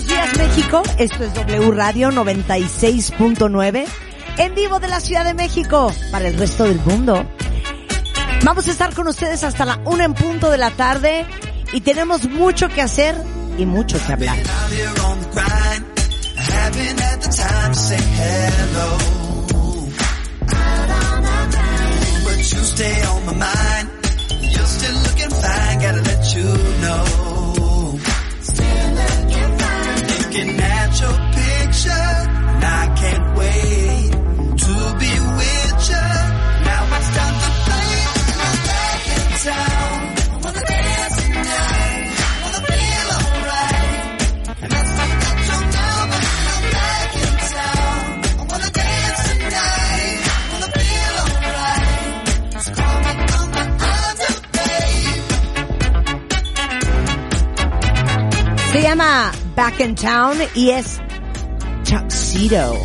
Buenos días México, esto es W Radio 96.9, en vivo de la Ciudad de México, para el resto del mundo. Vamos a estar con ustedes hasta la una en punto de la tarde y tenemos mucho que hacer y mucho que hablar. Se llama Back in Town y es Tuxedo.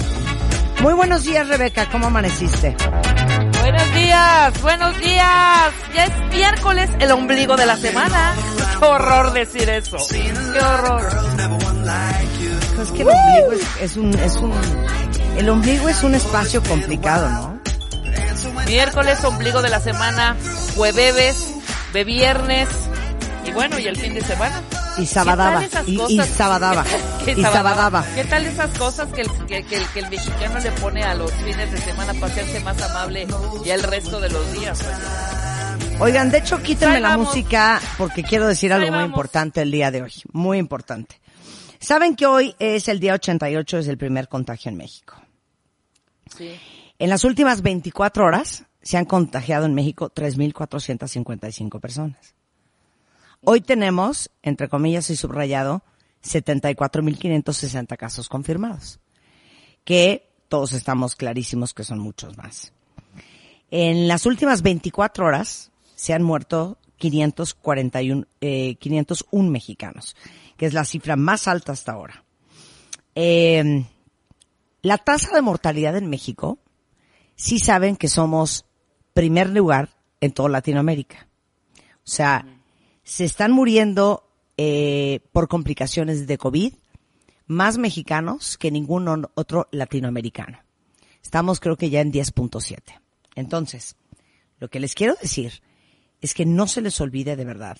Muy buenos días Rebeca, ¿cómo amaneciste? Buenos días, buenos días. Ya es miércoles, el ombligo de la semana. Qué horror decir eso. Qué horror. Es que el ombligo es, es un, es un, el ombligo es un espacio complicado, ¿no? Miércoles, ombligo de la semana, jueves, de viernes y bueno, y el fin de semana. Y sabadaba, ¿Qué tal esas y, sabadaba, ¿Qué y sabadaba. ¿Qué tal esas cosas que el, que, que el- que el mexicano le pone a los fines de semana para hacerse más amable y el resto de los días? Oigan, de hecho, quítenme la música porque quiero decir algo muy importante el día de hoy. Muy importante. Saben que hoy es el día 88, es el primer contagio en México. Sí. En las últimas 24 horas se han contagiado en México 3.455 personas. Hoy tenemos, entre comillas y subrayado, 74.560 casos confirmados, que todos estamos clarísimos que son muchos más. En las últimas 24 horas se han muerto 541, eh, 501 mexicanos, que es la cifra más alta hasta ahora. Eh, la tasa de mortalidad en México, sí saben que somos primer lugar en toda Latinoamérica. O sea, se están muriendo eh, por complicaciones de COVID más mexicanos que ningún otro latinoamericano. Estamos creo que ya en 10.7. Entonces, lo que les quiero decir es que no se les olvide de verdad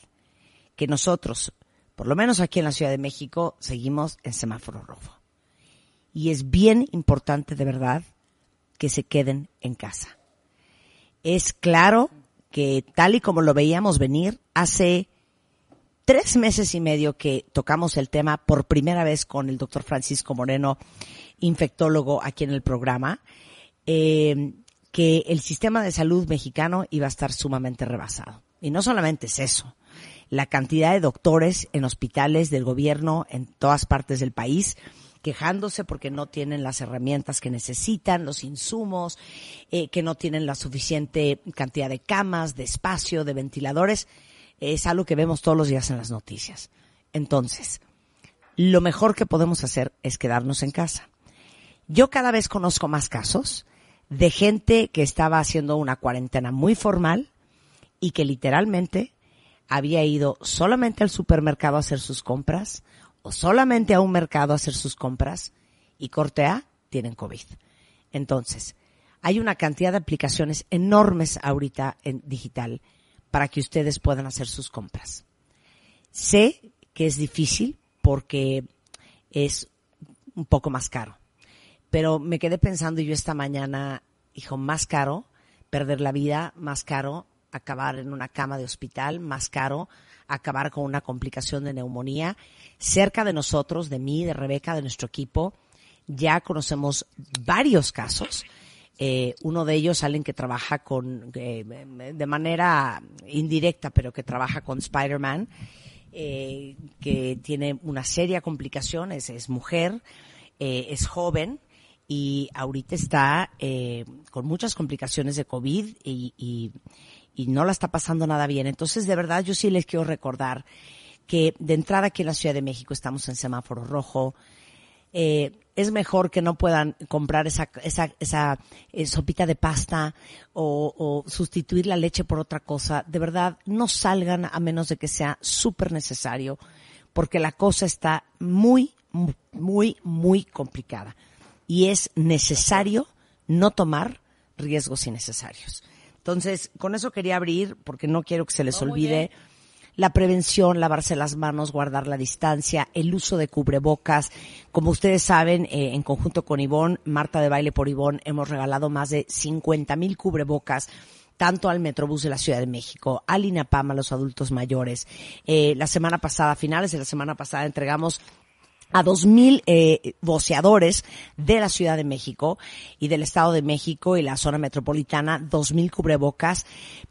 que nosotros, por lo menos aquí en la Ciudad de México, seguimos en semáforo rojo. Y es bien importante de verdad que se queden en casa. Es claro que tal y como lo veíamos venir, hace tres meses y medio que tocamos el tema por primera vez con el doctor Francisco Moreno, infectólogo aquí en el programa, eh, que el sistema de salud mexicano iba a estar sumamente rebasado. Y no solamente es eso, la cantidad de doctores en hospitales del gobierno en todas partes del país quejándose porque no tienen las herramientas que necesitan, los insumos, eh, que no tienen la suficiente cantidad de camas, de espacio, de ventiladores, es algo que vemos todos los días en las noticias. Entonces, lo mejor que podemos hacer es quedarnos en casa. Yo cada vez conozco más casos de gente que estaba haciendo una cuarentena muy formal y que literalmente había ido solamente al supermercado a hacer sus compras o solamente a un mercado a hacer sus compras y corte A, tienen COVID. Entonces, hay una cantidad de aplicaciones enormes ahorita en digital para que ustedes puedan hacer sus compras. Sé que es difícil porque es un poco más caro, pero me quedé pensando yo esta mañana, hijo, más caro perder la vida, más caro acabar en una cama de hospital, más caro acabar con una complicación de neumonía. Cerca de nosotros, de mí, de Rebeca, de nuestro equipo, ya conocemos varios casos. Eh, uno de ellos, alguien que trabaja con, eh, de manera indirecta, pero que trabaja con Spider-Man, eh, que tiene una seria complicación, es, es mujer, eh, es joven y ahorita está eh, con muchas complicaciones de COVID y, y, no la está pasando nada bien. Entonces, de verdad, yo sí les quiero recordar que de entrada aquí en la Ciudad de México estamos en semáforo rojo. Eh, es mejor que no puedan comprar esa, esa, esa eh, sopita de pasta o, o sustituir la leche por otra cosa. De verdad, no salgan a menos de que sea súper necesario, porque la cosa está muy, mu- muy, muy complicada. Y es necesario no tomar riesgos innecesarios. Entonces, con eso quería abrir, porque no quiero que se les olvide la prevención, lavarse las manos, guardar la distancia, el uso de cubrebocas. Como ustedes saben, eh, en conjunto con Ivonne, Marta de Baile por Ivonne, hemos regalado más de 50 mil cubrebocas tanto al Metrobús de la Ciudad de México, al INAPAM, a los adultos mayores. Eh, la semana pasada, a finales de la semana pasada, entregamos a dos mil eh, voceadores de la Ciudad de México y del Estado de México y la zona metropolitana, dos mil cubrebocas,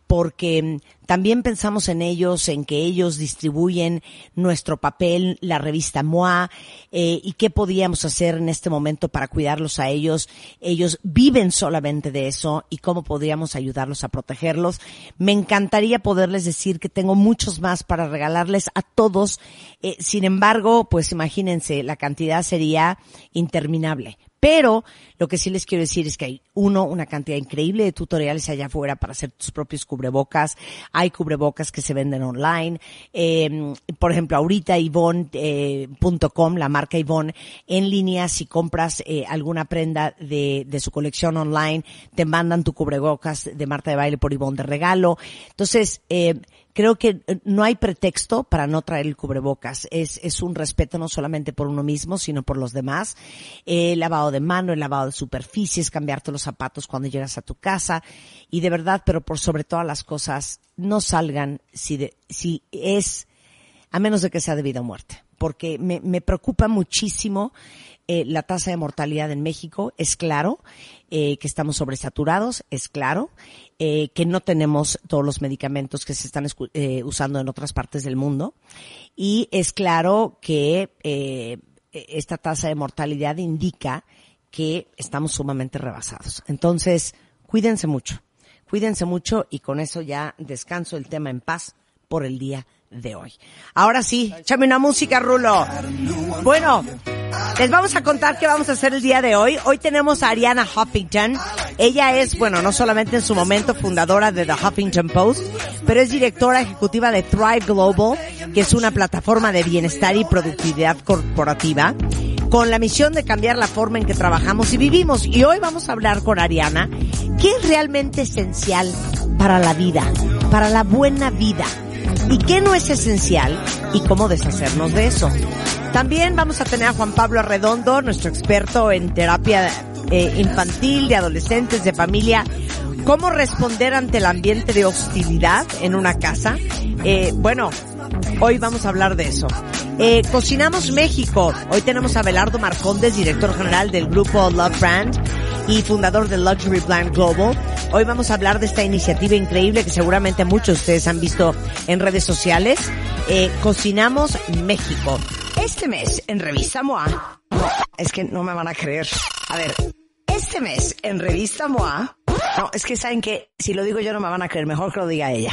porque mm, también pensamos en ellos, en que ellos distribuyen nuestro papel, la revista MOA, eh, y qué podíamos hacer en este momento para cuidarlos a ellos. Ellos viven solamente de eso y cómo podríamos ayudarlos a protegerlos. Me encantaría poderles decir que tengo muchos más para regalarles a todos. Eh, sin embargo, pues imagínense, la cantidad sería interminable. Pero lo que sí les quiero decir es que hay uno, una cantidad increíble de tutoriales allá afuera para hacer tus propios cubrebocas. Hay cubrebocas que se venden online. Eh, por ejemplo, ahorita Ivonne.com, la marca Ivonne, en línea, si compras eh, alguna prenda de, de su colección online, te mandan tu cubrebocas de Marta de Baile por Ivonne de regalo. Entonces, eh, creo que eh, no hay pretexto para no traer el cubrebocas. Es, es un respeto no solamente por uno mismo, sino por los demás. El lavado de mano, el lavado de superficies, cambiarte los zapatos cuando llegas a tu casa. Y de verdad, pero por sobre todas las cosas, no salgan si, de, si es, a menos de que sea de vida o muerte. Porque me, preocupa muchísimo eh, la tasa de mortalidad en México. Es claro eh, que estamos sobresaturados, es claro eh, que no tenemos todos los medicamentos que se están usando en otras partes del mundo. Y es claro que eh, esta tasa de mortalidad indica que estamos sumamente rebasados. Entonces, cuídense mucho, cuídense mucho y con eso ya descanso el tema en paz por el día de hoy. Ahora sí, échame una música, Rulo. Bueno, les vamos a contar qué vamos a hacer el día de hoy. Hoy tenemos a Ariana Huffington. Ella es, bueno, no solamente en su momento fundadora de The Huffington Post, pero es directora ejecutiva de Thrive Global, que es una plataforma de bienestar y productividad corporativa con la misión de cambiar la forma en que trabajamos y vivimos. Y hoy vamos a hablar con Ariana, qué es realmente esencial para la vida, para la buena vida, y qué no es esencial y cómo deshacernos de eso. También vamos a tener a Juan Pablo Arredondo, nuestro experto en terapia eh, infantil, de adolescentes, de familia, cómo responder ante el ambiente de hostilidad en una casa. Eh, bueno, Hoy vamos a hablar de eso. Eh, Cocinamos México. Hoy tenemos a Belardo Marcondes, director general del grupo Love Brand y fundador de Luxury Brand Global. Hoy vamos a hablar de esta iniciativa increíble que seguramente muchos de ustedes han visto en redes sociales. Eh, Cocinamos México. Este mes en Revista MOA. No, es que no me van a creer. A ver, este mes en Revista MOA. No, es que saben que si lo digo yo no me van a creer. Mejor que lo diga ella.